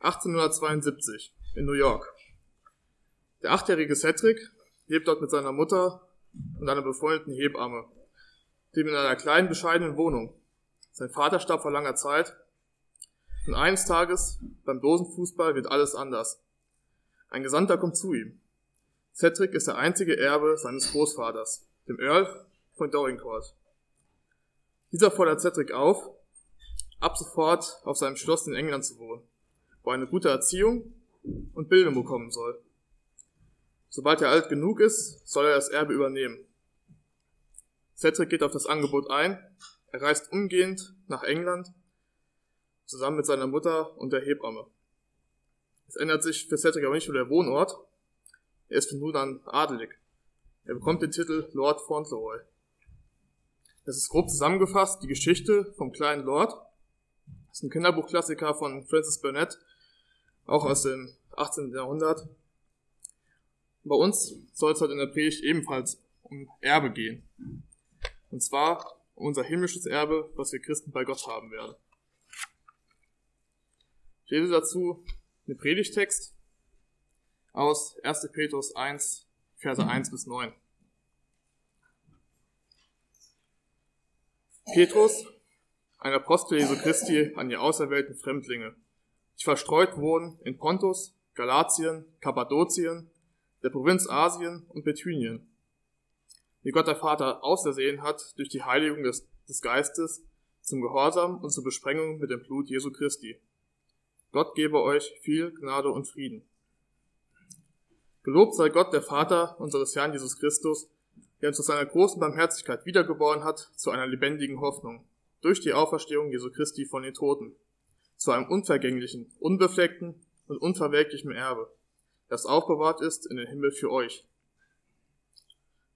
1872 in New York. Der achtjährige Cedric lebt dort mit seiner Mutter und einer befreundeten Hebamme, dem in einer kleinen, bescheidenen Wohnung. Sein Vater starb vor langer Zeit und eines Tages beim Dosenfußball wird alles anders. Ein Gesandter kommt zu ihm. Cedric ist der einzige Erbe seines Großvaters, dem Earl von Dorincourt. Dieser fordert Cedric auf, ab sofort auf seinem Schloss in England zu wohnen, wo eine gute Erziehung und Bildung bekommen soll. Sobald er alt genug ist, soll er das Erbe übernehmen. Cedric geht auf das Angebot ein, er reist umgehend nach England, zusammen mit seiner Mutter und der Hebamme. Es ändert sich für Cedric aber nicht nur der Wohnort, er ist von nun an adelig. Er bekommt den Titel Lord Fauntleroy. Das ist grob zusammengefasst die Geschichte vom kleinen Lord. Das ist ein Kinderbuchklassiker von Francis Burnett, auch aus dem 18. Jahrhundert. Bei uns soll es heute in der Predigt ebenfalls um Erbe gehen. Und zwar um unser himmlisches Erbe, was wir Christen bei Gott haben werden. Ich lese dazu den Predigtext aus 1. Petrus 1, Verse 1 bis 9. Petrus, ein Apostel Jesu Christi an die auserwählten Fremdlinge, die verstreut wohnen in Pontus, Galatien, Kappadokien, der Provinz Asien und Bethynien, die Gott der Vater ausersehen hat durch die Heiligung des, des Geistes zum Gehorsam und zur Besprengung mit dem Blut Jesu Christi. Gott gebe euch viel Gnade und Frieden. Gelobt sei Gott, der Vater unseres Herrn Jesus Christus, der uns aus seiner großen Barmherzigkeit wiedergeboren hat zu einer lebendigen Hoffnung, durch die Auferstehung Jesu Christi von den Toten, zu einem unvergänglichen, unbefleckten und unverwelklichen Erbe, das aufbewahrt ist in den Himmel für euch,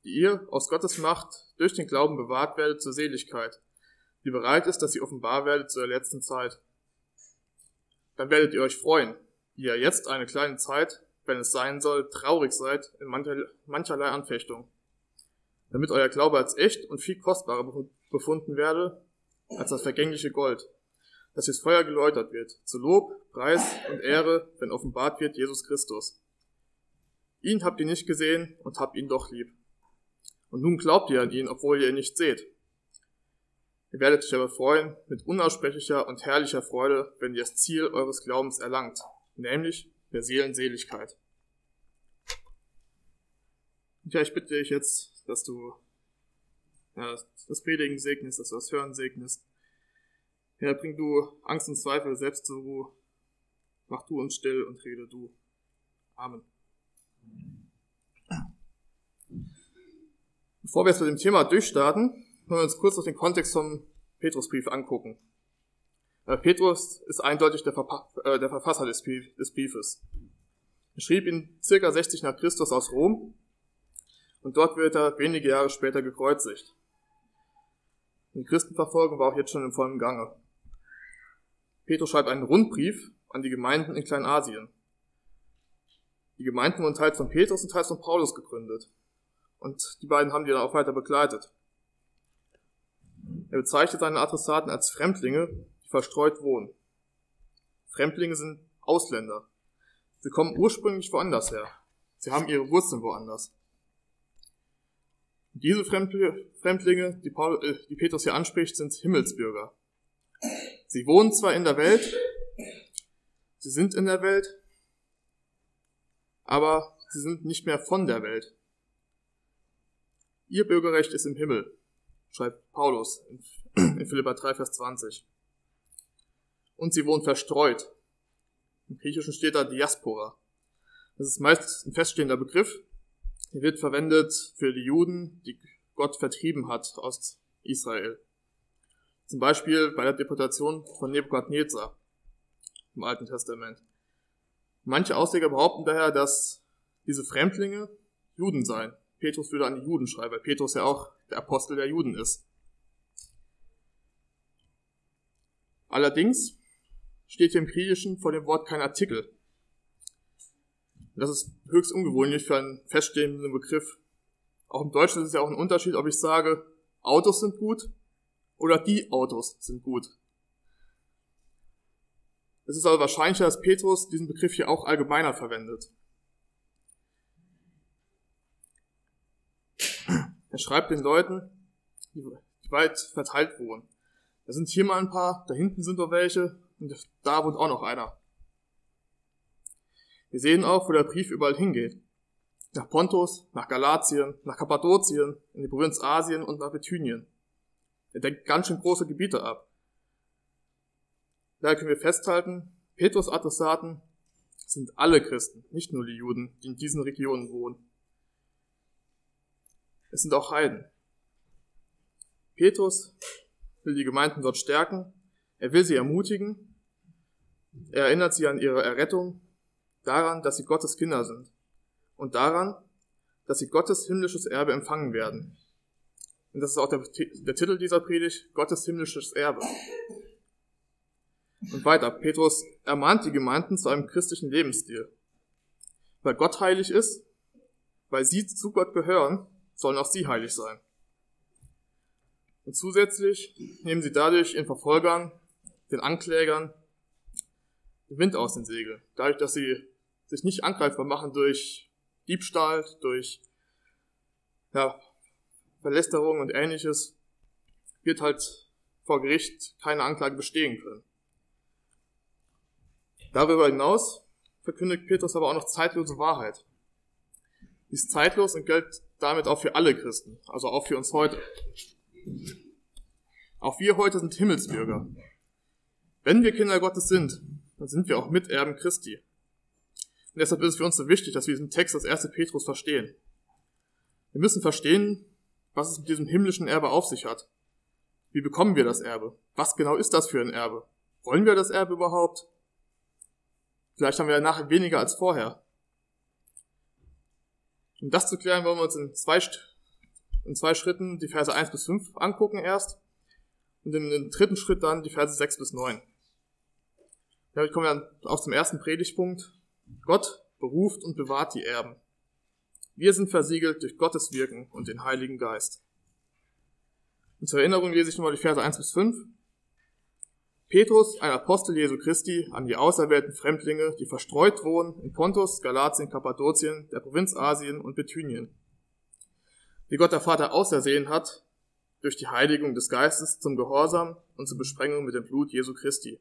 die ihr aus Gottes Macht durch den Glauben bewahrt werdet zur Seligkeit, die bereit ist, dass sie offenbar werdet zu der letzten Zeit. Dann werdet ihr euch freuen, ihr jetzt eine kleine Zeit wenn es sein soll, traurig seid in mancherlei Anfechtung, damit euer Glaube als echt und viel kostbarer befunden werde als das vergängliche Gold, das ins Feuer geläutert wird, zu Lob, Preis und Ehre, wenn offenbart wird Jesus Christus. Ihn habt ihr nicht gesehen und habt ihn doch lieb. Und nun glaubt ihr an ihn, obwohl ihr ihn nicht seht. Ihr werdet euch aber freuen mit unaussprechlicher und herrlicher Freude, wenn ihr das Ziel eures Glaubens erlangt, nämlich der Seelenseligkeit. Ja, ich bitte dich jetzt, dass du ja, das Predigen segnest, dass du das Hören segnest. Ja, bring du Angst und Zweifel selbst zur Ruhe. Mach du uns still und rede du. Amen. Bevor wir jetzt mit dem Thema durchstarten, wollen wir uns kurz noch den Kontext vom Petrusbrief angucken. Äh, Petrus ist eindeutig der, Verpa äh, der Verfasser des, des Briefes. Er schrieb ihn circa 60 nach Christus aus Rom und dort wird er wenige Jahre später gekreuzigt. Die Christenverfolgung war auch jetzt schon im vollen Gange. Petrus schreibt einen Rundbrief an die Gemeinden in Kleinasien. Die Gemeinden wurden teils von Petrus und teils von Paulus gegründet. Und die beiden haben die dann auch weiter begleitet. Er bezeichnet seine Adressaten als Fremdlinge, verstreut wohnen. Fremdlinge sind Ausländer. Sie kommen ursprünglich woanders her. Sie haben ihre Wurzeln woanders. Diese Fremdlinge, die, Paul, äh, die Petrus hier anspricht, sind Himmelsbürger. Sie wohnen zwar in der Welt, sie sind in der Welt, aber sie sind nicht mehr von der Welt. Ihr Bürgerrecht ist im Himmel, schreibt Paulus in Philippa 3, Vers 20 und sie wohnen verstreut. Im Griechischen steht da Diaspora. Das ist meist ein feststehender Begriff. Er wird verwendet für die Juden, die Gott vertrieben hat aus Israel. Zum Beispiel bei der Deportation von Nebukadnezar im Alten Testament. Manche Ausleger behaupten daher, dass diese Fremdlinge Juden seien. Petrus würde an die Juden schreiben, weil Petrus ja auch der Apostel der Juden ist. Allerdings steht hier im Griechischen vor dem Wort kein Artikel. Das ist höchst ungewöhnlich für einen feststehenden Begriff. Auch im Deutschen ist es ja auch ein Unterschied, ob ich sage, Autos sind gut oder die Autos sind gut. Es ist aber wahrscheinlicher, dass Petrus diesen Begriff hier auch allgemeiner verwendet. Er schreibt den Leuten, die weit verteilt wohnen. Da sind hier mal ein paar, da hinten sind noch welche und da wohnt auch noch einer. Wir sehen auch, wo der Brief überall hingeht. Nach Pontus, nach Galatien, nach Kappadokien, in die Provinz Asien und nach Bithynien. Er deckt ganz schön große Gebiete ab. Daher können wir festhalten, Petrus Adressaten sind alle Christen, nicht nur die Juden, die in diesen Regionen wohnen. Es sind auch Heiden. Petrus will die Gemeinden dort stärken, er will sie ermutigen, er erinnert sie an ihre Errettung, daran, dass sie Gottes Kinder sind und daran, dass sie Gottes himmlisches Erbe empfangen werden. Und das ist auch der, der Titel dieser Predigt, Gottes himmlisches Erbe. Und weiter, Petrus ermahnt die Gemeinden zu einem christlichen Lebensstil. Weil Gott heilig ist, weil sie zu Gott gehören, sollen auch sie heilig sein. Und zusätzlich nehmen sie dadurch in Verfolgern, den Anklägern, den Wind aus den Segeln. Dadurch, dass sie sich nicht angreifbar machen durch Diebstahl, durch ja, Verlästerung und ähnliches, wird halt vor Gericht keine Anklage bestehen können. Darüber hinaus verkündigt Petrus aber auch noch zeitlose Wahrheit. Die ist zeitlos und gilt damit auch für alle Christen, also auch für uns heute. Auch wir heute sind Himmelsbürger. Wenn wir Kinder Gottes sind, dann sind wir auch Miterben Christi. Und deshalb ist es für uns so wichtig, dass wir diesen Text als 1. Petrus verstehen. Wir müssen verstehen, was es mit diesem himmlischen Erbe auf sich hat. Wie bekommen wir das Erbe? Was genau ist das für ein Erbe? Wollen wir das Erbe überhaupt? Vielleicht haben wir ja nachher weniger als vorher. Um das zu klären, wollen wir uns in zwei, in zwei Schritten die Verse 1 bis 5 angucken erst und in den dritten Schritt dann die Verse 6 bis 9. Damit kommen wir dann auch zum ersten Predigtpunkt. Gott beruft und bewahrt die Erben. Wir sind versiegelt durch Gottes Wirken und den Heiligen Geist. Und zur Erinnerung lese ich nochmal die Verse 1 bis 5. Petrus, ein Apostel Jesu Christi, an die auserwählten Fremdlinge, die verstreut wohnen in Pontus, Galatien, Kappadokien, der Provinz Asien und Bithynien. Wie Gott der Vater ausersehen hat, durch die Heiligung des Geistes zum Gehorsam und zur Besprengung mit dem Blut Jesu Christi.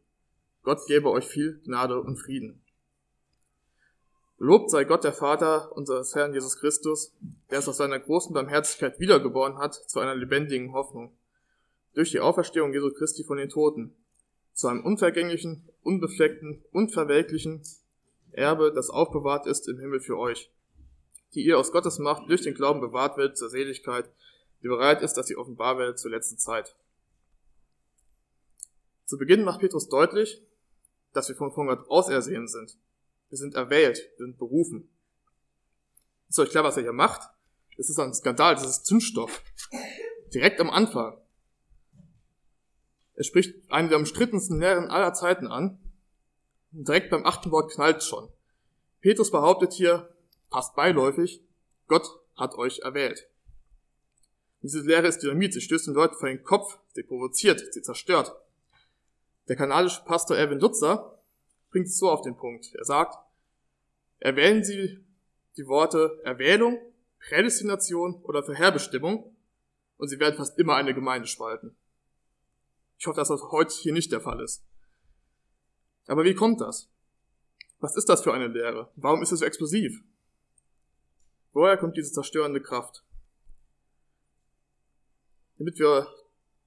Gott gebe euch viel Gnade und Frieden. Lobt sei Gott der Vater unseres Herrn Jesus Christus, der es aus seiner großen Barmherzigkeit wiedergeboren hat zu einer lebendigen Hoffnung. Durch die Auferstehung Jesu Christi von den Toten, zu einem unvergänglichen, unbefleckten, unverwelklichen Erbe, das aufbewahrt ist im Himmel für euch, die ihr aus Gottes Macht durch den Glauben bewahrt wird zur Seligkeit, die bereit ist, dass sie offenbar wird zur letzten Zeit. Zu Beginn macht Petrus deutlich, dass wir von Gott ausersehen sind. Wir sind erwählt, wir sind berufen. Ist euch klar, was er hier macht? Das ist ein Skandal, das ist Zündstoff. Direkt am Anfang. Er spricht einen der umstrittensten Lehren aller Zeiten an. Und direkt beim achten Wort knallt schon. Petrus behauptet hier, passt beiläufig, Gott hat euch erwählt. Diese Lehre ist Dynamit, sie stößt den Leuten vor den Kopf, sie provoziert, sie zerstört. Der kanadische Pastor Erwin Lutzer bringt es so auf den Punkt. Er sagt, erwählen Sie die Worte Erwählung, Prädestination oder Vorherbestimmung und Sie werden fast immer eine Gemeinde spalten. Ich hoffe, dass das heute hier nicht der Fall ist. Aber wie kommt das? Was ist das für eine Lehre? Warum ist es so explosiv? Woher kommt diese zerstörende Kraft? Damit wir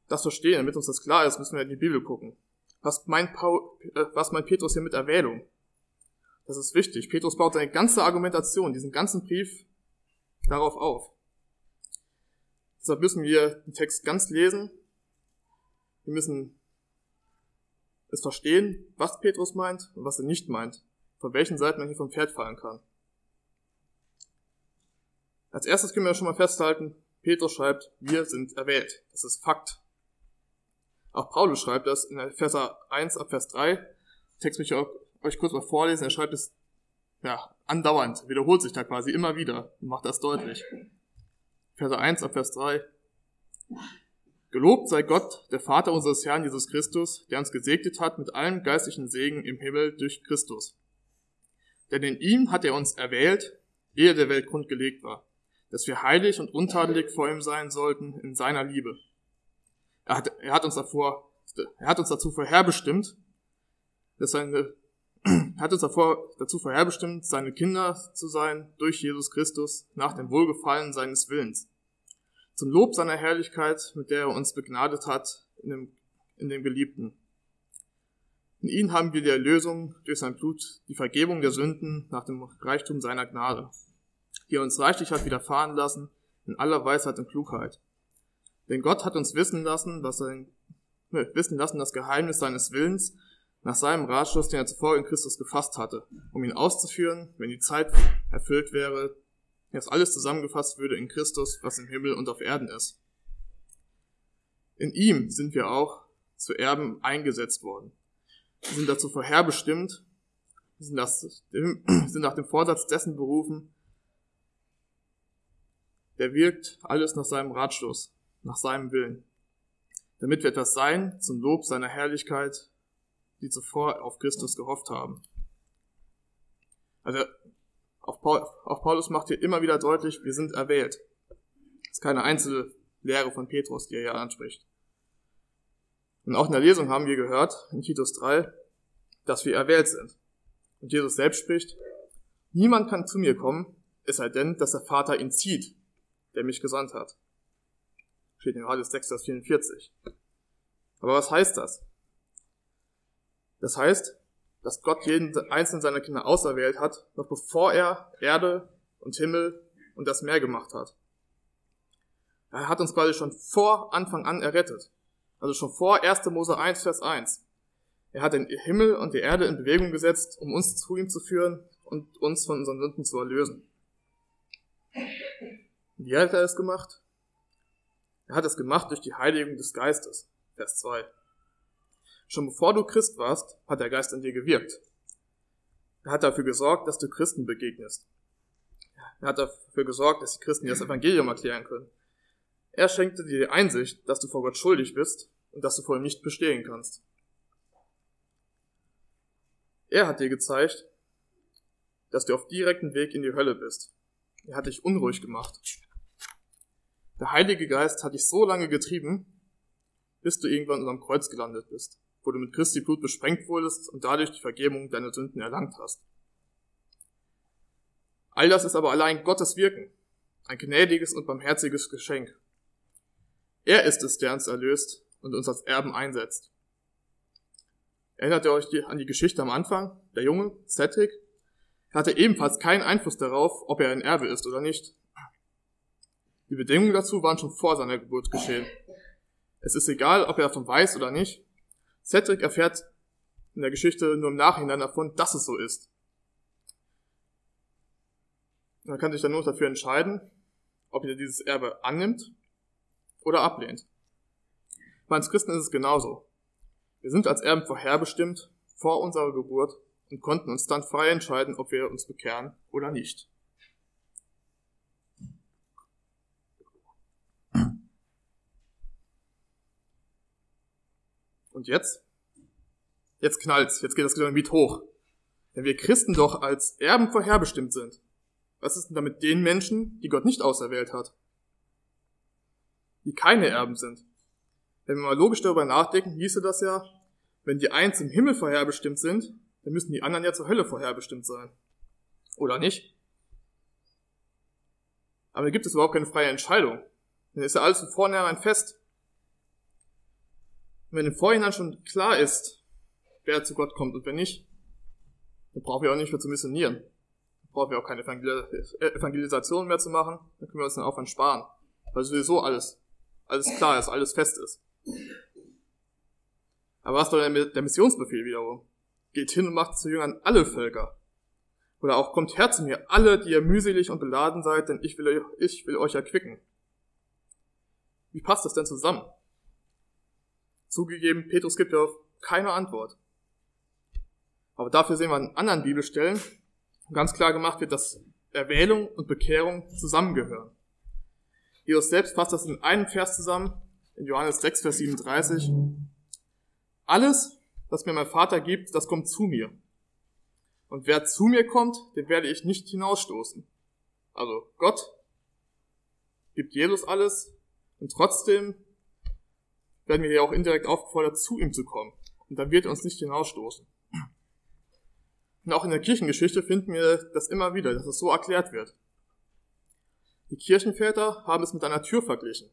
das verstehen, damit uns das klar ist, müssen wir in die Bibel gucken. Was meint, Paul, äh, was meint Petrus hier mit Erwählung? Das ist wichtig. Petrus baut seine ganze Argumentation, diesen ganzen Brief darauf auf. Deshalb müssen wir den Text ganz lesen wir müssen es verstehen, was Petrus meint und was er nicht meint, von welchen Seiten man hier vom Pferd fallen kann. Als erstes können wir schon mal festhalten, Petrus schreibt, wir sind erwählt. Das ist Fakt. Auch Paulus schreibt das in Verser 1 ab Vers 3. Den Text möchte ich euch kurz mal vorlesen. Er schreibt es ja, andauernd, wiederholt sich da quasi immer wieder und macht das deutlich. Verse 1 ab Vers 3. Gelobt sei Gott, der Vater unseres Herrn Jesus Christus, der uns gesegnet hat mit allem geistlichen Segen im Himmel durch Christus. Denn in ihm hat er uns erwählt, ehe der Welt grundgelegt war, dass wir heilig und untadelig vor ihm sein sollten in seiner Liebe. Er hat, er hat uns davor, er hat uns dazu vorherbestimmt, dass seine, hat uns davor, dazu vorherbestimmt, seine Kinder zu sein durch Jesus Christus nach dem Wohlgefallen seines Willens. Zum Lob seiner Herrlichkeit, mit der er uns begnadet hat in dem, in dem Geliebten. In ihm haben wir die Erlösung durch sein Blut, die Vergebung der Sünden nach dem Reichtum seiner Gnade, die er uns reichlich hat widerfahren lassen in aller Weisheit und Klugheit. Denn Gott hat uns wissen lassen, was sein, wissen lassen das Geheimnis seines Willens nach seinem Ratschluss, den er zuvor in Christus gefasst hatte, um ihn auszuführen, wenn die Zeit erfüllt wäre, dass alles zusammengefasst würde in Christus, was im Himmel und auf Erden ist. In ihm sind wir auch zu Erben eingesetzt worden. Wir sind dazu vorherbestimmt, sind, nach dem Vorsatz dessen berufen, der wirkt alles nach seinem Ratschluss, nach seinem Willen, damit wir etwas sein zum Lob seiner Herrlichkeit, die zuvor auf Christus gehofft haben. Also auf, Paul, auf Paulus macht hier immer wieder deutlich, wir sind erwählt. Das ist keine einzelne Lehre von Petrus, die er hier anspricht. Und auch in der Lesung haben wir gehört, in Titus 3, dass wir erwählt sind. Und Jesus selbst spricht, niemand kann zu mir kommen, es sei denn, dass der Vater ihn zieht, der mich gesandt hat. Steht in Johannes 6, Vers 44. Aber was heißt das? Das heißt, dass Gott jeden einzelnen seiner Kinder auserwählt hat, noch bevor er Erde und Himmel und das Meer gemacht hat. Er hat uns quasi schon vor Anfang an errettet. Also schon vor 1. Mose 1, Vers 1. Er hat den Himmel und die Erde in Bewegung gesetzt, um uns zu ihm zu führen und uns von unseren Sünden zu erlösen. Wie hat er es gemacht? Er hat es gemacht durch die Heiligung des Geistes. Vers 2. Schon bevor du Christ warst, hat der Geist in dir gewirkt. Er hat dafür gesorgt, dass du Christen begegnest. Er hat dafür gesorgt, dass die Christen dir das Evangelium erklären können. Er schenkte dir die Einsicht, dass du vor Gott schuldig bist und dass du vor ihm nicht bestehen kannst. Er hat dir gezeigt, dass du auf direktem Weg in die Hölle bist. Er hat dich unruhig gemacht. Der Heilige Geist hat dich so lange getrieben, bis du irgendwann unterm Kreuz gelandet bist, wo du mit Christi Blut besprengt wurdest und dadurch die Vergebung deiner Sünden erlangt hast. All das ist aber allein Gottes Wirken, ein gnädiges und barmherziges Geschenk. Er ist es, der uns erlöst und uns als Erben einsetzt. Erinnert ihr euch an die Geschichte am Anfang? Der Junge, Cedric, hatte ebenfalls keinen Einfluss darauf, ob er ein Erbe ist oder nicht. Die Bedingungen dazu waren schon vor seiner Geburt geschehen. Es ist egal, ob er davon weiß oder nicht. Cedric erfährt in der Geschichte nur im Nachhinein davon, dass es so ist. Er kann sich dann nur dafür entscheiden, ob er dieses Erbe annimmt oder ablehnt. Bei uns Christen ist es genauso. Wir sind als Erben vorherbestimmt vor unserer Geburt und konnten uns dann frei entscheiden, ob wir uns bekehren oder nicht. Und jetzt? Jetzt knallt's, jetzt geht das Dynamit hoch. Wenn wir Christen doch als Erben vorherbestimmt sind, was ist denn da mit den Menschen, die Gott nicht auserwählt hat? die keine Erben sind. Wenn wir mal logisch darüber nachdenken, hieße das ja, wenn die einen zum Himmel vorherbestimmt sind, dann müssen die anderen ja zur Hölle vorherbestimmt sein. Oder nicht? Aber gibt es überhaupt keine freie Entscheidung. Dann ist ja alles von vornherein fest. Wenn im Vorhinein schon klar ist, wer zu Gott kommt und wer nicht, dann brauchen wir auch nicht mehr zu missionieren. Dann brauchen wir auch keine Evangelisation mehr zu machen, dann können wir uns den Aufwand sparen. Weil sowieso alles alles klar ist, alles fest ist. Aber was soll der Missionsbefehl wiederum? Geht hin und macht zu Jüngern alle Völker. Oder auch kommt her zu mir, alle, die ihr mühselig und beladen seid, denn ich will, ich will euch erquicken. Wie passt das denn zusammen? Zugegeben, Petrus gibt ja keine Antwort. Aber dafür sehen wir an anderen Bibelstellen, ganz klar gemacht wird, dass Erwählung und Bekehrung zusammengehören. Jesus selbst fasst das in einem Vers zusammen, in Johannes 6, Vers 37, alles, was mir mein Vater gibt, das kommt zu mir. Und wer zu mir kommt, den werde ich nicht hinausstoßen. Also Gott gibt Jesus alles und trotzdem werden wir hier auch indirekt aufgefordert, zu ihm zu kommen. Und dann wird er uns nicht hinausstoßen. Und auch in der Kirchengeschichte finden wir das immer wieder, dass es so erklärt wird. Die Kirchenväter haben es mit einer Tür verglichen.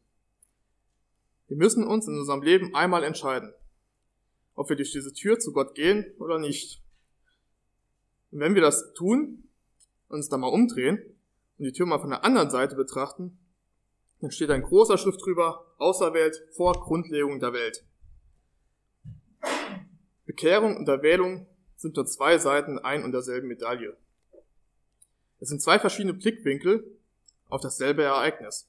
Wir müssen uns in unserem Leben einmal entscheiden, ob wir durch diese Tür zu Gott gehen oder nicht. Und wenn wir das tun, uns da mal umdrehen und die Tür mal von der anderen Seite betrachten, dann steht ein großer Schrift drüber, Außerwelt vor Grundlegung der Welt. Bekehrung und Erwählung sind nur zwei Seiten ein und derselben Medaille. Es sind zwei verschiedene Blickwinkel auf dasselbe Ereignis.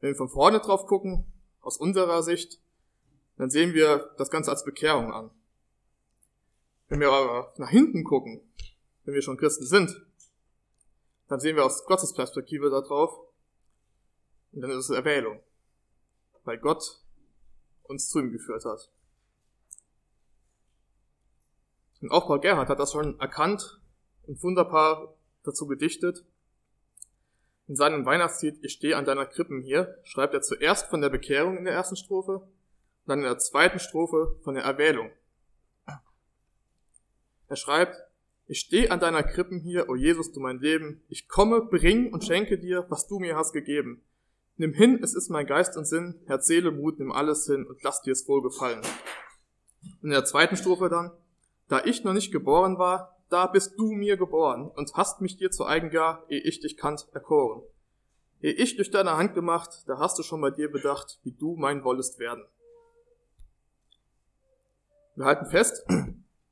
Wenn wir von vorne drauf gucken, aus unserer Sicht, dann sehen wir das Ganze als Bekehrung an. Wenn wir aber nach hinten gucken, wenn wir schon Christen sind, dann sehen wir aus Gottes Perspektive darauf, und dann ist es Erwählung, weil Gott uns zu ihm geführt hat. Und auch Paul Gerhard hat das schon erkannt und wunderbar dazu gedichtet. In seinem Weihnachtslied Ich stehe an deiner Krippen hier schreibt er zuerst von der Bekehrung in der ersten Strophe und dann in der zweiten Strophe von der Erwählung. Er schreibt, ich stehe an deiner Krippen hier, o Jesus, du mein Leben. Ich komme, bring und schenke dir, was du mir hast gegeben. Nimm hin, es ist mein Geist und Sinn, Herz, Seele, Mut, nimm alles hin und lass dir es wohl gefallen. In der zweiten Strophe dann, da ich noch nicht geboren war, da bist du mir geboren und hast mich dir zu eigen gar, ehe ich dich kannt, erkoren. Ehe ich durch deine Hand gemacht, da hast du schon bei dir bedacht, wie du mein wollest werden. Wir halten fest,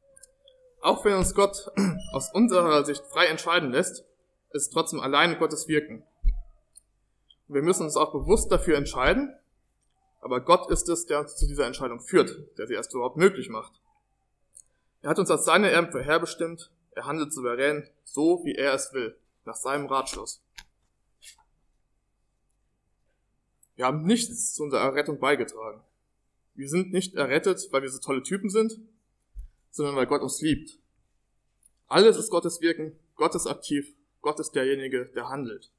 auch wenn uns Gott aus unserer Sicht frei entscheiden lässt, ist trotzdem alleine Gottes Wirken. Wir müssen uns auch bewusst dafür entscheiden, aber Gott ist es, der uns zu dieser Entscheidung führt, der sie erst überhaupt möglich macht. Er hat uns als seine Erben vorherbestimmt, er handelt souverän, so wie er es will, nach seinem Ratschluss. Wir haben nichts zu unserer Errettung beigetragen. Wir sind nicht errettet, weil wir so tolle Typen sind, sondern weil Gott uns liebt. Alles ist Gottes Wirken, Gott ist aktiv, Gott ist derjenige, der handelt.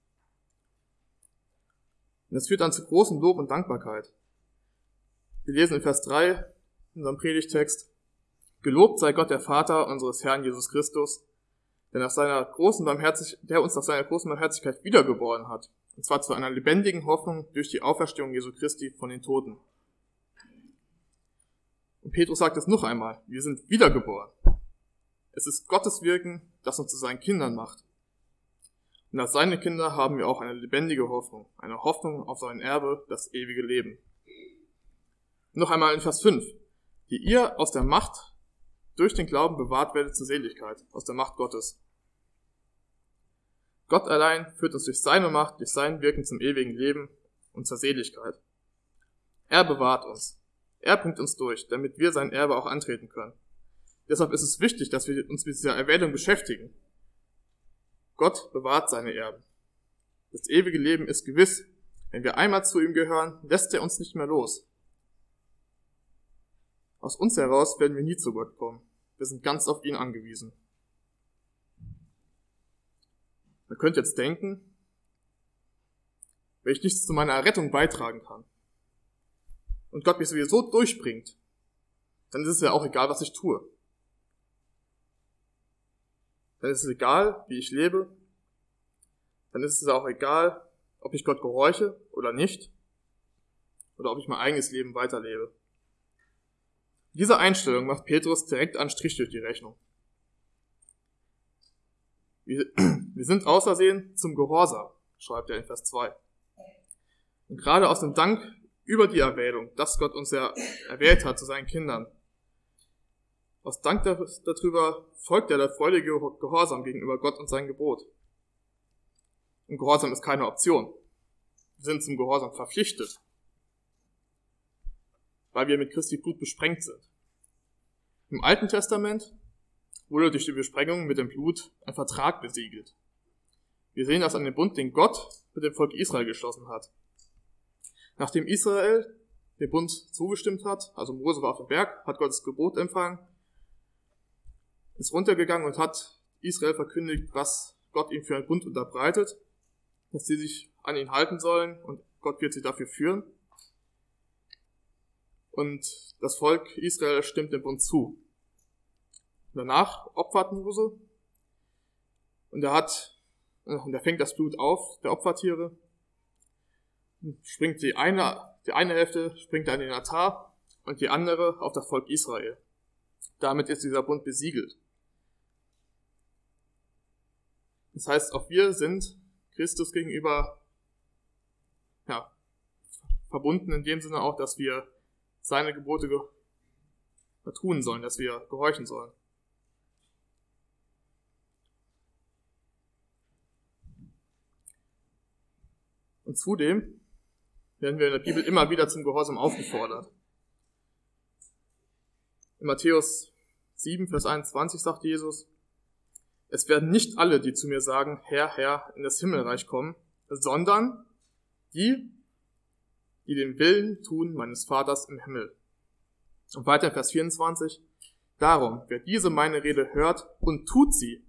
Und das führt dann zu großem Lob und Dankbarkeit. Wir lesen in Vers 3 in unserem Predigtext, Gelobt sei Gott der Vater unseres Herrn Jesus Christus, der, nach seiner großen der uns nach seiner großen Barmherzigkeit wiedergeboren hat, und zwar zu einer lebendigen Hoffnung durch die Auferstehung Jesu Christi von den Toten. Und Petrus sagt es noch einmal, wir sind wiedergeboren. Es ist Gottes Wirken, das uns zu seinen Kindern macht. Und als seine Kinder haben wir auch eine lebendige Hoffnung, eine Hoffnung auf sein Erbe, das ewige Leben. Noch einmal in Vers 5, die ihr aus der Macht durch den Glauben bewahrt werdet zur Seligkeit, aus der Macht Gottes. Gott allein führt uns durch seine Macht, durch sein Wirken zum ewigen Leben und zur Seligkeit. Er bewahrt uns. Er bringt uns durch, damit wir sein Erbe auch antreten können. Deshalb ist es wichtig, dass wir uns mit dieser Erwählung beschäftigen. Gott bewahrt seine Erben. Das ewige Leben ist gewiss. Wenn wir einmal zu ihm gehören, lässt er uns nicht mehr los. Aus uns heraus werden wir nie zu Gott kommen. Wir sind ganz auf ihn angewiesen. Man könnte jetzt denken, wenn ich nichts zu meiner Errettung beitragen kann und Gott mich sowieso durchbringt, dann ist es ja auch egal, was ich tue. Dann ist es egal, wie ich lebe. Dann ist es auch egal, ob ich Gott gehorche oder nicht. Oder ob ich mein eigenes Leben weiterlebe. Diese Einstellung macht Petrus direkt einen Strich durch die Rechnung. Wir, wir sind außersehen zum Gehorsam, schreibt er in Vers 2. Und gerade aus dem Dank über die Erwählung, dass Gott uns ja erwählt hat zu seinen Kindern, aus Dank darüber folgt ja der freudige Gehorsam gegenüber Gott und sein Gebot. Und Gehorsam ist keine Option. Wir sind zum Gehorsam verpflichtet weil wir mit Christi Blut besprengt sind. Im Alten Testament wurde durch die Besprengung mit dem Blut ein Vertrag besiegelt. Wir sehen das an dem Bund, den Gott mit dem Volk Israel geschlossen hat. Nachdem Israel dem Bund zugestimmt hat, also Mose war auf dem Berg, hat Gottes Gebot empfangen, ist runtergegangen und hat Israel verkündigt, was Gott ihm für einen Bund unterbreitet, dass sie sich an ihn halten sollen und Gott wird sie dafür führen. Und das Volk Israel stimmt dem Bund zu. Danach opfert Mose und er hat, und er fängt das Blut auf der Opfertiere, springt die eine, die eine Hälfte springt an den Altar und die andere auf das Volk Israel. Damit ist dieser Bund besiegelt. Das heißt, auch wir sind Christus gegenüber ja, verbunden in dem Sinne auch, dass wir seine Gebote tun sollen, dass wir gehorchen sollen. Und zudem werden wir in der Bibel immer wieder zum Gehorsam aufgefordert. In Matthäus 7, Vers 21 sagt Jesus, es werden nicht alle, die zu mir sagen, Herr, Herr, in das Himmelreich kommen, sondern die, die den Willen tun meines Vaters im Himmel. Und weiter in Vers 24, darum, wer diese meine Rede hört und tut sie,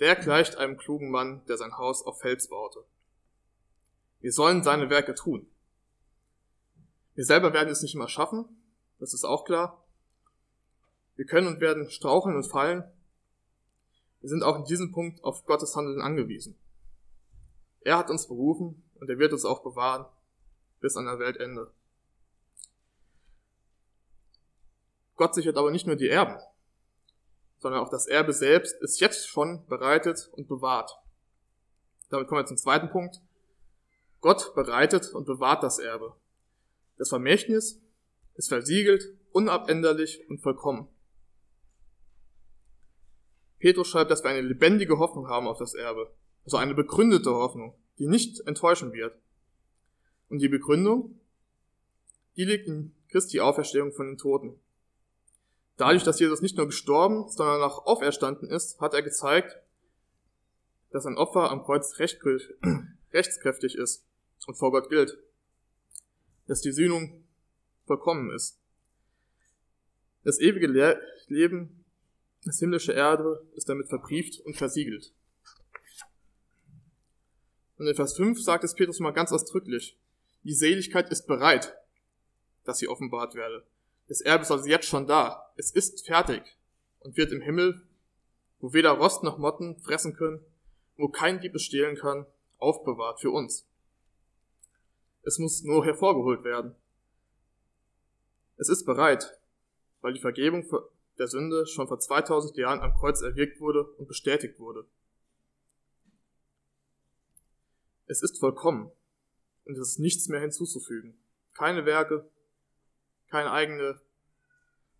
der gleicht einem klugen Mann, der sein Haus auf Fels baute. Wir sollen seine Werke tun. Wir selber werden es nicht immer schaffen, das ist auch klar. Wir können und werden straucheln und fallen. Wir sind auch in diesem Punkt auf Gottes Handeln angewiesen. Er hat uns berufen und er wird uns auch bewahren bis an der Weltende. Gott sichert aber nicht nur die Erben, sondern auch das Erbe selbst ist jetzt schon bereitet und bewahrt. Damit kommen wir zum zweiten Punkt. Gott bereitet und bewahrt das Erbe. Das Vermächtnis ist versiegelt, unabänderlich und vollkommen. Petrus schreibt, dass wir eine lebendige Hoffnung haben auf das Erbe, also eine begründete Hoffnung, die nicht enttäuschen wird. Und die Begründung, die liegt in Christi Auferstehung von den Toten. Dadurch, dass Jesus nicht nur gestorben, sondern auch auferstanden ist, hat er gezeigt, dass ein Opfer am Kreuz rechtskräftig ist und vor Gott gilt, dass die Sühnung vollkommen ist. Das ewige Le Leben, das himmlische Erde ist damit verbrieft und versiegelt. Und in Vers 5 sagt es Petrus mal ganz ausdrücklich, die Seligkeit ist bereit, dass sie offenbart werde. Das Erbe ist also jetzt schon da. Es ist fertig und wird im Himmel, wo weder Rost noch Motten fressen können, wo kein Dieb es stehlen kann, aufbewahrt für uns. Es muss nur hervorgeholt werden. Es ist bereit, weil die Vergebung der Sünde schon vor 2000 Jahren am Kreuz erwirkt wurde und bestätigt wurde. Es ist vollkommen und es ist nichts mehr hinzuzufügen. Keine Werke, keine eigene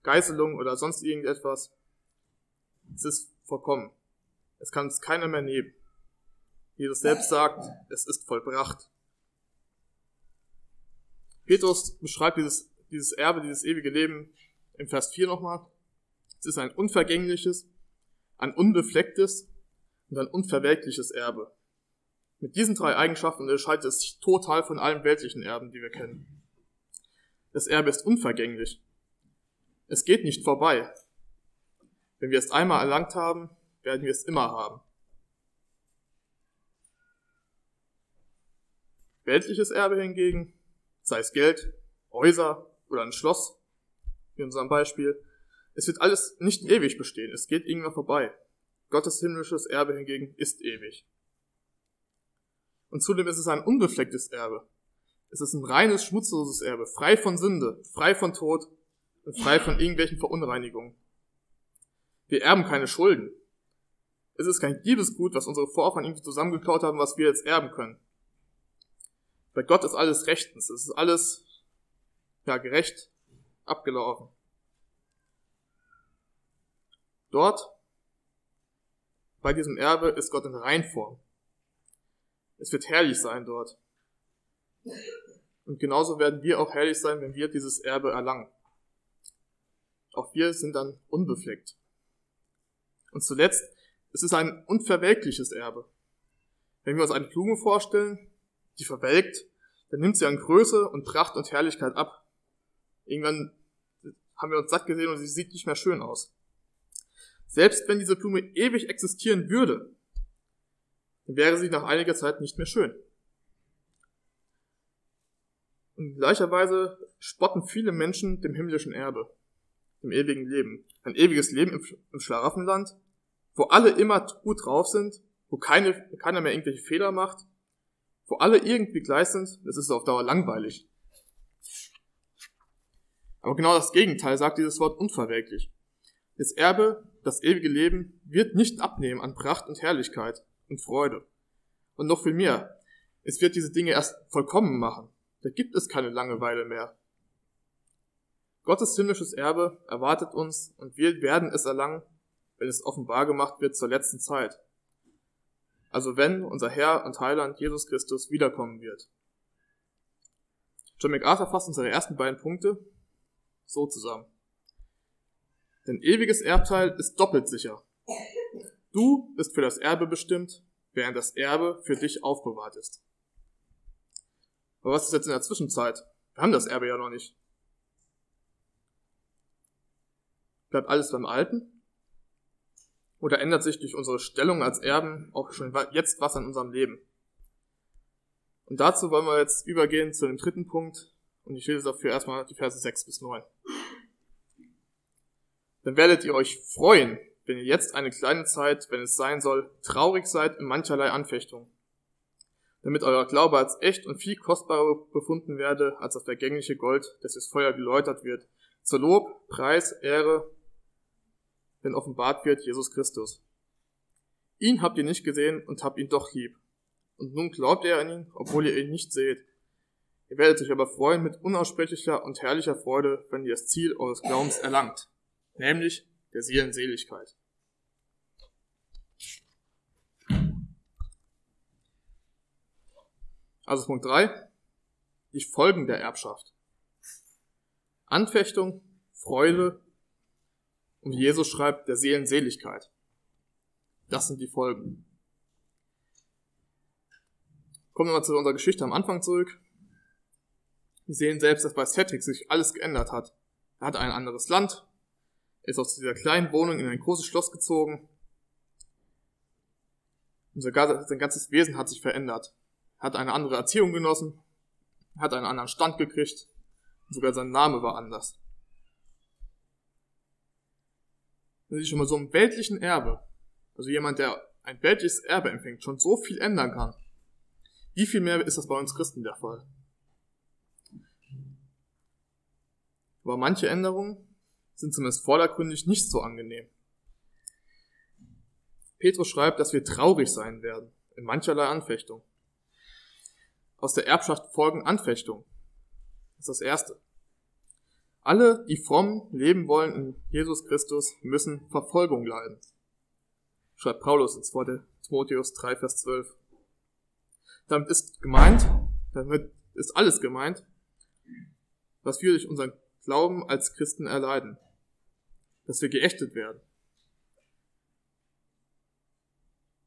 Geißelung oder sonst irgendetwas. Es ist vollkommen. Es kann es keiner mehr nehmen. Jesus selbst sagt, es ist vollbracht. Petrus beschreibt dieses, dieses Erbe, dieses ewige Leben im Vers 4 nochmal. Es ist ein unvergängliches, ein unbeflecktes und ein unverwelkliches Erbe. Mit diesen drei Eigenschaften unterscheidet es sich total von allen weltlichen Erben, die wir kennen. Das Erbe ist unvergänglich. Es geht nicht vorbei. Wenn wir es einmal erlangt haben, werden wir es immer haben. Weltliches Erbe hingegen sei es Geld, Häuser oder ein Schloss, wie in unserem Beispiel. Es wird alles nicht ewig bestehen, es geht irgendwann vorbei. Gottes himmlisches Erbe hingegen ist ewig. Und zudem ist es ein unbeflecktes Erbe. Es ist ein reines, schmutzloses Erbe, frei von Sünde, frei von Tod und frei von irgendwelchen Verunreinigungen. Wir erben keine Schulden. Es ist kein Diebesgut, was unsere Vorfahren irgendwie zusammengeklaut haben, was wir jetzt erben können. Bei Gott ist alles rechtens. Es ist alles, ja, gerecht abgelaufen. Dort, bei diesem Erbe, ist Gott in Reinform. Es wird herrlich sein dort. Und genauso werden wir auch herrlich sein, wenn wir dieses Erbe erlangen. Auch wir sind dann unbefleckt. Und zuletzt, es ist ein unverwelkliches Erbe. Wenn wir uns eine Blume vorstellen, die verwelkt, dann nimmt sie an Größe und Pracht und Herrlichkeit ab. Irgendwann haben wir uns satt gesehen und sie sieht nicht mehr schön aus. Selbst wenn diese Blume ewig existieren würde, wäre sie nach einiger Zeit nicht mehr schön. Und gleicherweise spotten viele Menschen dem himmlischen Erbe, dem ewigen Leben. Ein ewiges Leben im Schlaraffenland, wo alle immer gut drauf sind, wo keine, keiner mehr irgendwelche Fehler macht, wo alle irgendwie gleich sind, das ist auf Dauer langweilig. Aber genau das Gegenteil sagt dieses Wort unverwelklich. Das Erbe, das ewige Leben, wird nicht abnehmen an Pracht und Herrlichkeit und Freude. Und noch viel mehr. Es wird diese Dinge erst vollkommen machen. Da gibt es keine Langeweile mehr. Gottes himmlisches Erbe erwartet uns und wir werden es erlangen, wenn es offenbar gemacht wird zur letzten Zeit. Also wenn unser Herr und Heiland Jesus Christus wiederkommen wird. John MacArthur fasst unsere ersten beiden Punkte so zusammen. Denn ewiges Erbteil ist doppelt sicher. Du bist für das Erbe bestimmt, während das Erbe für dich aufbewahrt ist. Aber was ist jetzt in der Zwischenzeit? Wir haben das Erbe ja noch nicht. Bleibt alles beim Alten? Oder ändert sich durch unsere Stellung als Erben auch schon jetzt was an unserem Leben? Und dazu wollen wir jetzt übergehen zu dem dritten Punkt. Und ich lese dafür erstmal die Verse 6 bis 9. Dann werdet ihr euch freuen, wenn ihr jetzt eine kleine Zeit, wenn es sein soll, traurig seid in mancherlei Anfechtung, damit euer Glaube als echt und viel kostbarer befunden werde als das vergängliche Gold, das ins Feuer geläutert wird, zur Lob, Preis, Ehre, wenn offenbart wird Jesus Christus. Ihn habt ihr nicht gesehen und habt ihn doch lieb. Und nun glaubt ihr an ihn, obwohl ihr ihn nicht seht. Ihr werdet euch aber freuen mit unaussprechlicher und herrlicher Freude, wenn ihr das Ziel eures Glaubens erlangt nämlich der Seelenseligkeit. Also Punkt 3, die Folgen der Erbschaft. Anfechtung, Freude und Jesus schreibt, der Seelenseligkeit. Das sind die Folgen. Kommen wir mal zu unserer Geschichte am Anfang zurück. Wir sehen selbst, dass bei Cedric sich alles geändert hat. Er hat ein anderes Land, ist aus dieser kleinen Wohnung in ein großes Schloss gezogen. Und sein ganzes Wesen hat sich verändert. Hat eine andere Erziehung genossen, hat einen anderen Stand gekriegt, und sogar sein Name war anders. Wenn sich schon mal so einem weltlichen Erbe, also jemand, der ein weltliches Erbe empfängt, schon so viel ändern kann, wie viel mehr ist das bei uns Christen der Fall? Aber manche Änderungen sind zumindest vordergründig nicht so angenehm. Petrus schreibt, dass wir traurig sein werden, in mancherlei Anfechtung. Aus der Erbschaft folgen Anfechtung. Das ist das Erste. Alle, die fromm leben wollen in Jesus Christus, müssen Verfolgung leiden. Schreibt Paulus ins 2. Timotheus 3, Vers 12. Damit ist gemeint, damit ist alles gemeint, was wir durch unseren Glauben als Christen erleiden dass wir geächtet werden.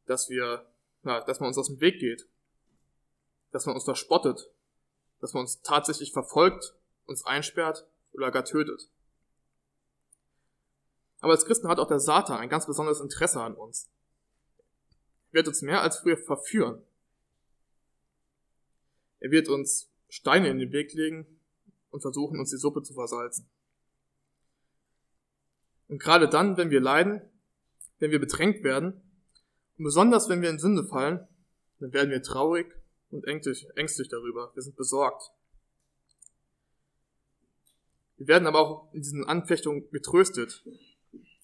Dass wir, ja, dass man uns aus dem Weg geht. Dass man uns verspottet. Dass man uns tatsächlich verfolgt, uns einsperrt oder gar tötet. Aber als Christen hat auch der Satan ein ganz besonderes Interesse an uns. Er wird uns mehr als früher verführen. Er wird uns Steine in den Weg legen und versuchen, uns die Suppe zu versalzen. Und gerade dann, wenn wir leiden, wenn wir bedrängt werden, und besonders wenn wir in Sünde fallen, dann werden wir traurig und ängstlich, ängstlich darüber. Wir sind besorgt. Wir werden aber auch in diesen Anfechtungen getröstet.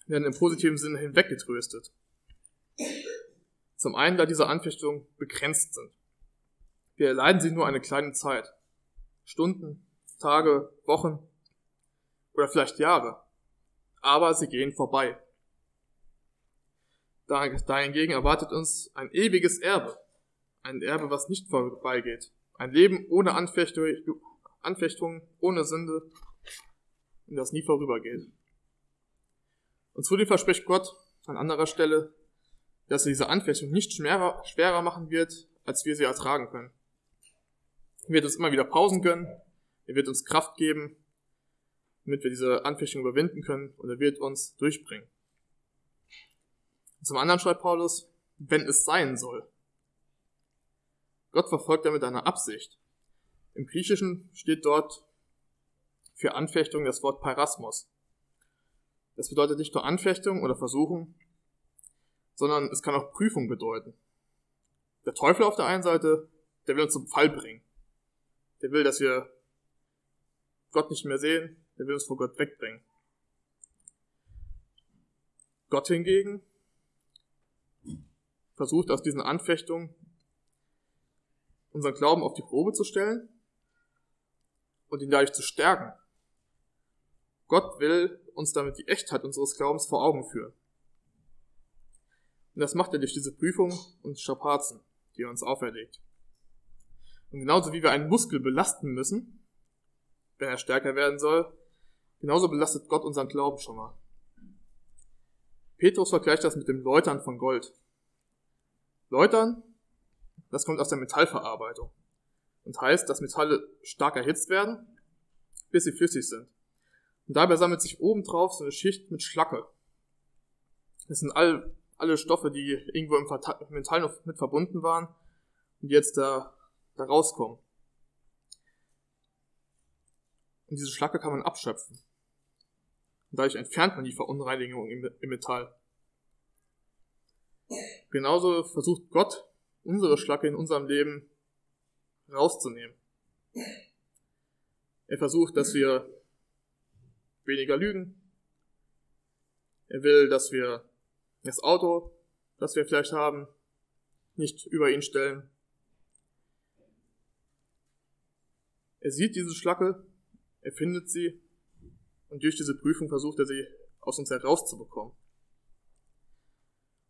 Wir werden im positiven Sinne hinweggetröstet. Zum einen, da diese Anfechtungen begrenzt sind. Wir erleiden sie nur eine kleine Zeit. Stunden, Tage, Wochen oder vielleicht Jahre aber sie gehen vorbei. Dahingegen erwartet uns ein ewiges Erbe, ein Erbe, was nicht vorbeigeht, ein Leben ohne Anfechtung, ohne Sünde, und das nie vorübergeht. Und zudem verspricht Gott an anderer Stelle, dass er diese Anfechtung nicht schwerer, machen wird, als wir sie ertragen können. Er wird uns immer wieder Pausen gönnen, er wird uns Kraft geben damit wir diese Anfechtung überwinden können und er wird uns durchbringen. Zum anderen schreibt Paulus, wenn es sein soll. Gott verfolgt damit eine Absicht. Im Griechischen steht dort für Anfechtung das Wort Parasmos. Das bedeutet nicht nur Anfechtung oder Versuchung, sondern es kann auch Prüfung bedeuten. Der Teufel auf der einen Seite, der will uns zum Fall bringen. Der will, dass wir Gott nicht mehr sehen, der will uns vor Gott wegbringen. Gott hingegen versucht aus diesen Anfechtungen unseren Glauben auf die Probe zu stellen und ihn dadurch zu stärken. Gott will uns damit die Echtheit unseres Glaubens vor Augen führen. Und das macht er durch diese Prüfung und Strapazen, die er uns auferlegt. Und genauso wie wir einen Muskel belasten müssen, wenn er stärker werden soll, genauso belastet Gott unseren Glauben schon mal. Petrus vergleicht das mit dem Läutern von Gold. Läutern, das kommt aus der Metallverarbeitung und heißt, dass Metalle stark erhitzt werden, bis sie flüssig sind. Und dabei sammelt sich obendrauf so eine Schicht mit Schlacke. Das sind all, alle Stoffe, die irgendwo im Metall noch mit verbunden waren und jetzt da, da rauskommen. Und diese Schlacke kann man abschöpfen. Und dadurch entfernt man die Verunreinigung im, im Metall. Genauso versucht Gott, unsere Schlacke in unserem Leben rauszunehmen. Er versucht, dass wir weniger lügen. Er will, dass wir das Auto, das wir vielleicht haben, nicht über ihn stellen. Er sieht diese Schlacke, er findet sie und durch diese Prüfung versucht er sie aus uns herauszubekommen.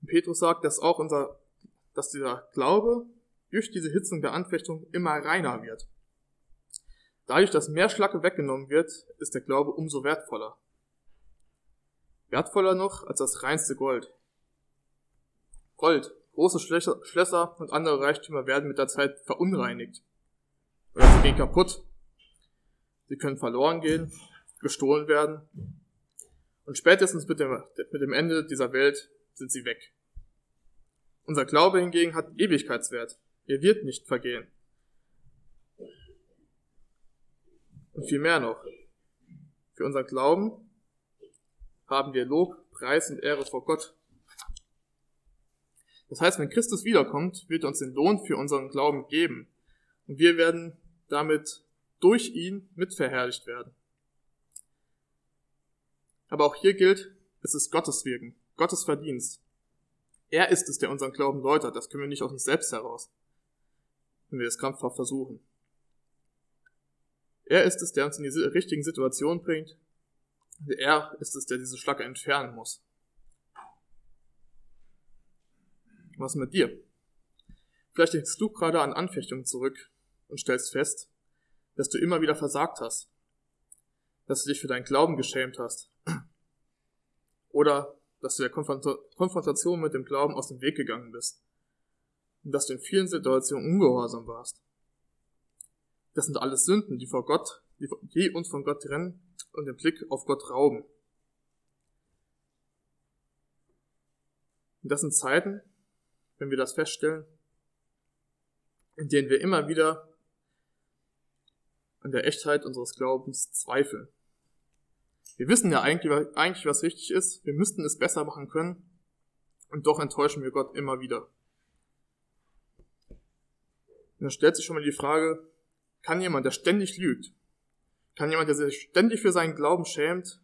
Und Petrus sagt, dass auch unser, dass dieser Glaube durch diese Hitzung der Anfechtung immer reiner wird. Dadurch, dass mehr Schlacke weggenommen wird, ist der Glaube umso wertvoller. Wertvoller noch als das reinste Gold. Gold, große Schlösser und andere Reichtümer werden mit der Zeit verunreinigt. Oder sie gehen kaputt. Sie können verloren gehen, gestohlen werden. Und spätestens mit dem, mit dem Ende dieser Welt sind sie weg. Unser Glaube hingegen hat Ewigkeitswert. Er wird nicht vergehen. Und viel mehr noch. Für unseren Glauben haben wir Lob, Preis und Ehre vor Gott. Das heißt, wenn Christus wiederkommt, wird er uns den Lohn für unseren Glauben geben. Und wir werden damit durch ihn mitverherrlicht werden. Aber auch hier gilt, es ist Gottes Wirken, Gottes Verdienst. Er ist es, der unseren Glauben läutert. Das können wir nicht aus uns selbst heraus, wenn wir es krampfhaft versuchen. Er ist es, der uns in die richtigen Situationen bringt. Er ist es, der diese Schlacke entfernen muss. Was mit dir? Vielleicht denkst du gerade an Anfechtungen zurück und stellst fest, dass du immer wieder versagt hast, dass du dich für deinen Glauben geschämt hast oder dass du der Konfrontation mit dem Glauben aus dem Weg gegangen bist und dass du in vielen Situationen ungehorsam warst. Das sind alles Sünden, die vor Gott, die uns von Gott trennen und den Blick auf Gott rauben. Und das sind Zeiten, wenn wir das feststellen, in denen wir immer wieder an der Echtheit unseres Glaubens zweifeln. Wir wissen ja eigentlich, eigentlich, was richtig ist, wir müssten es besser machen können, und doch enttäuschen wir Gott immer wieder. Und dann stellt sich schon mal die Frage, kann jemand, der ständig lügt, kann jemand, der sich ständig für seinen Glauben schämt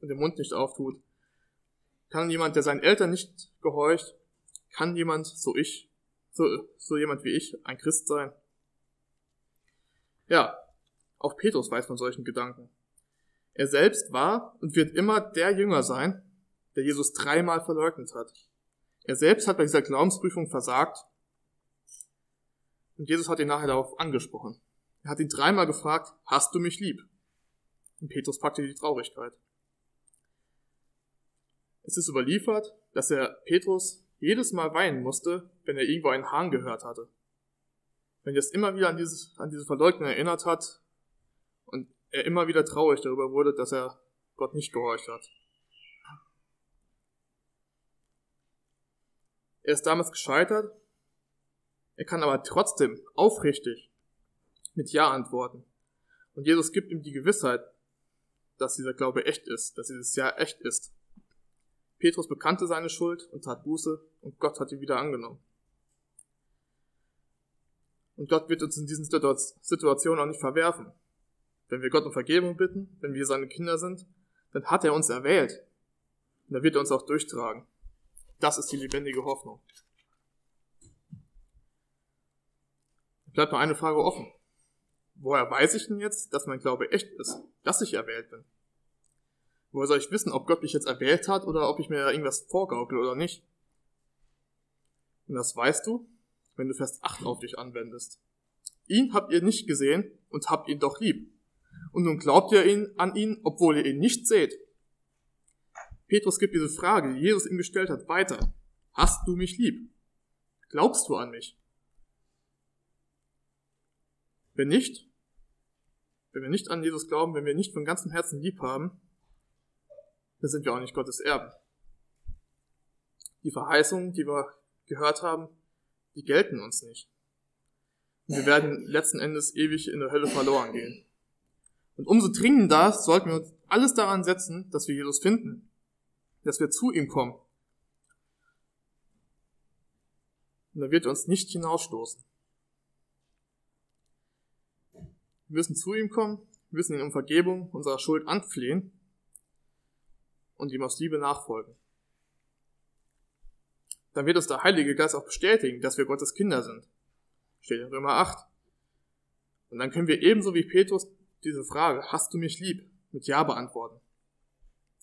und den Mund nicht auftut, kann jemand, der seinen Eltern nicht gehorcht, kann jemand, so ich, so, so jemand wie ich, ein Christ sein? Ja, auch Petrus weiß von solchen Gedanken. Er selbst war und wird immer der Jünger sein, der Jesus dreimal verleugnet hat. Er selbst hat bei dieser Glaubensprüfung versagt und Jesus hat ihn nachher darauf angesprochen. Er hat ihn dreimal gefragt, hast du mich lieb? Und Petrus packte die Traurigkeit. Es ist überliefert, dass er Petrus jedes Mal weinen musste, wenn er irgendwo einen Hahn gehört hatte. Wenn er es immer wieder an, dieses, an diese Verleugnung erinnert hat und er immer wieder traurig darüber wurde, dass er Gott nicht gehorcht hat. Er ist damals gescheitert, er kann aber trotzdem aufrichtig mit Ja antworten. Und Jesus gibt ihm die Gewissheit, dass dieser Glaube echt ist, dass dieses Ja echt ist. Petrus bekannte seine Schuld und tat Buße und Gott hat ihn wieder angenommen. Und Gott wird uns in diesen Situationen auch nicht verwerfen. Wenn wir Gott um Vergebung bitten, wenn wir seine Kinder sind, dann hat er uns erwählt. Und da wird er uns auch durchtragen. Das ist die lebendige Hoffnung. Bleibt noch eine Frage offen. Woher weiß ich denn jetzt, dass mein Glaube echt ist, dass ich erwählt bin? Woher soll ich wissen, ob Gott mich jetzt erwählt hat oder ob ich mir irgendwas vorgaukel oder nicht? Und das weißt du, wenn du Vers 8 auf dich anwendest. Ihn habt ihr nicht gesehen und habt ihn doch lieb. Und nun glaubt ihr ihn, an ihn, obwohl ihr ihn nicht seht. Petrus gibt diese Frage, die Jesus ihm gestellt hat, weiter. Hast du mich lieb? Glaubst du an mich? Wenn nicht, wenn wir nicht an Jesus glauben, wenn wir nicht von ganzem Herzen lieb haben, dann sind wir auch nicht Gottes Erben. Die Verheißungen, die wir gehört haben, die gelten uns nicht. Und wir werden letzten Endes ewig in der Hölle verloren gehen. Und umso dringender sollten wir uns alles daran setzen, dass wir Jesus finden, dass wir zu ihm kommen. Und er wird uns nicht hinausstoßen. Wir müssen zu ihm kommen, wir müssen ihn um Vergebung unserer Schuld anflehen und ihm aus Liebe nachfolgen. Dann wird uns der Heilige Geist auch bestätigen, dass wir Gottes Kinder sind. Steht in Römer 8. Und dann können wir ebenso wie Petrus diese Frage, hast du mich lieb, mit Ja beantworten.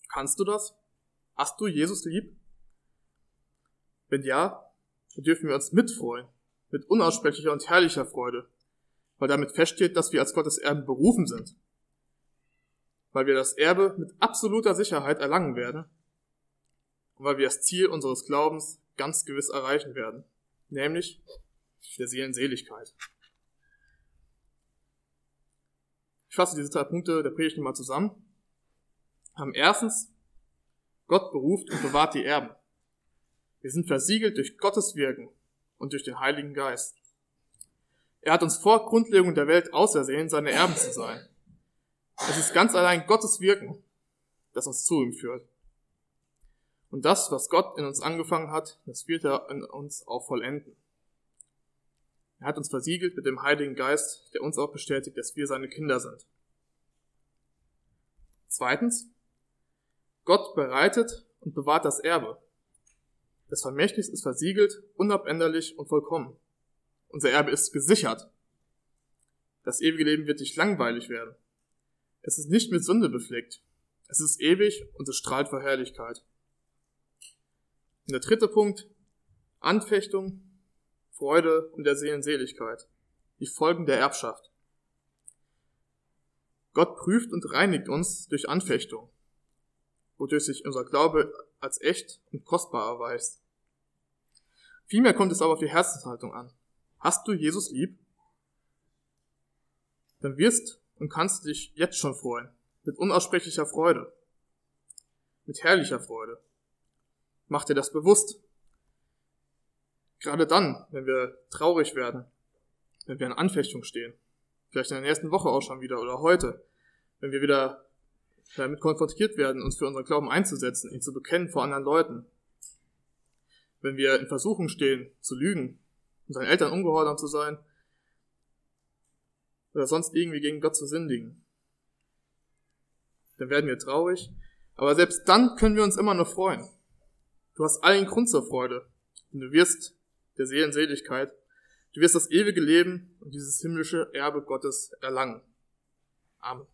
Kannst du das? Hast du Jesus lieb? Wenn ja, dann dürfen wir uns mitfreuen, mit unaussprechlicher und herrlicher Freude, weil damit feststeht, dass wir als Gottes Erben berufen sind. Weil wir das Erbe mit absoluter Sicherheit erlangen werden und weil wir das Ziel unseres Glaubens ganz gewiss erreichen werden, nämlich der Seelenseligkeit. Ich fasse diese drei Punkte der Predigt mal zusammen. Haben erstens, Gott beruft und bewahrt die Erben. Wir sind versiegelt durch Gottes Wirken und durch den Heiligen Geist. Er hat uns vor Grundlegung der Welt ausersehen, seine Erben zu sein. Es ist ganz allein Gottes Wirken, das uns zu ihm führt. Und das, was Gott in uns angefangen hat, das wird er in uns auch vollenden. Er hat uns versiegelt mit dem Heiligen Geist, der uns auch bestätigt, dass wir seine Kinder sind. Zweitens, Gott bereitet und bewahrt das Erbe. Das Vermächtnis ist versiegelt, unabänderlich und vollkommen. Unser Erbe ist gesichert. Das ewige Leben wird nicht langweilig werden. Es ist nicht mit Sünde befleckt. Es ist ewig und es strahlt vor Herrlichkeit. Und der dritte Punkt, Anfechtung, Freude und der Seelenseligkeit. Die Folgen der Erbschaft. Gott prüft und reinigt uns durch Anfechtung, wodurch sich unser Glaube als echt und kostbar erweist. Vielmehr kommt es aber auf die Herzenshaltung an. Hast du Jesus lieb? Dann wirst und kannst dich jetzt schon freuen. Mit unaussprechlicher Freude. Mit herrlicher Freude. Mach dir das bewusst. Gerade dann, wenn wir traurig werden, wenn wir in Anfechtung stehen, vielleicht in der nächsten Woche auch schon wieder oder heute, wenn wir wieder damit konfrontiert werden, uns für unseren Glauben einzusetzen, ihn zu bekennen vor anderen Leuten, wenn wir in Versuchung stehen, zu lügen, seinen Eltern ungehorsam zu sein oder sonst irgendwie gegen Gott zu sündigen. Dann werden wir traurig, aber selbst dann können wir uns immer noch freuen. Du hast allen Grund zur Freude, denn du wirst der Seelenseligkeit, du wirst das ewige Leben und dieses himmlische Erbe Gottes erlangen. Amen.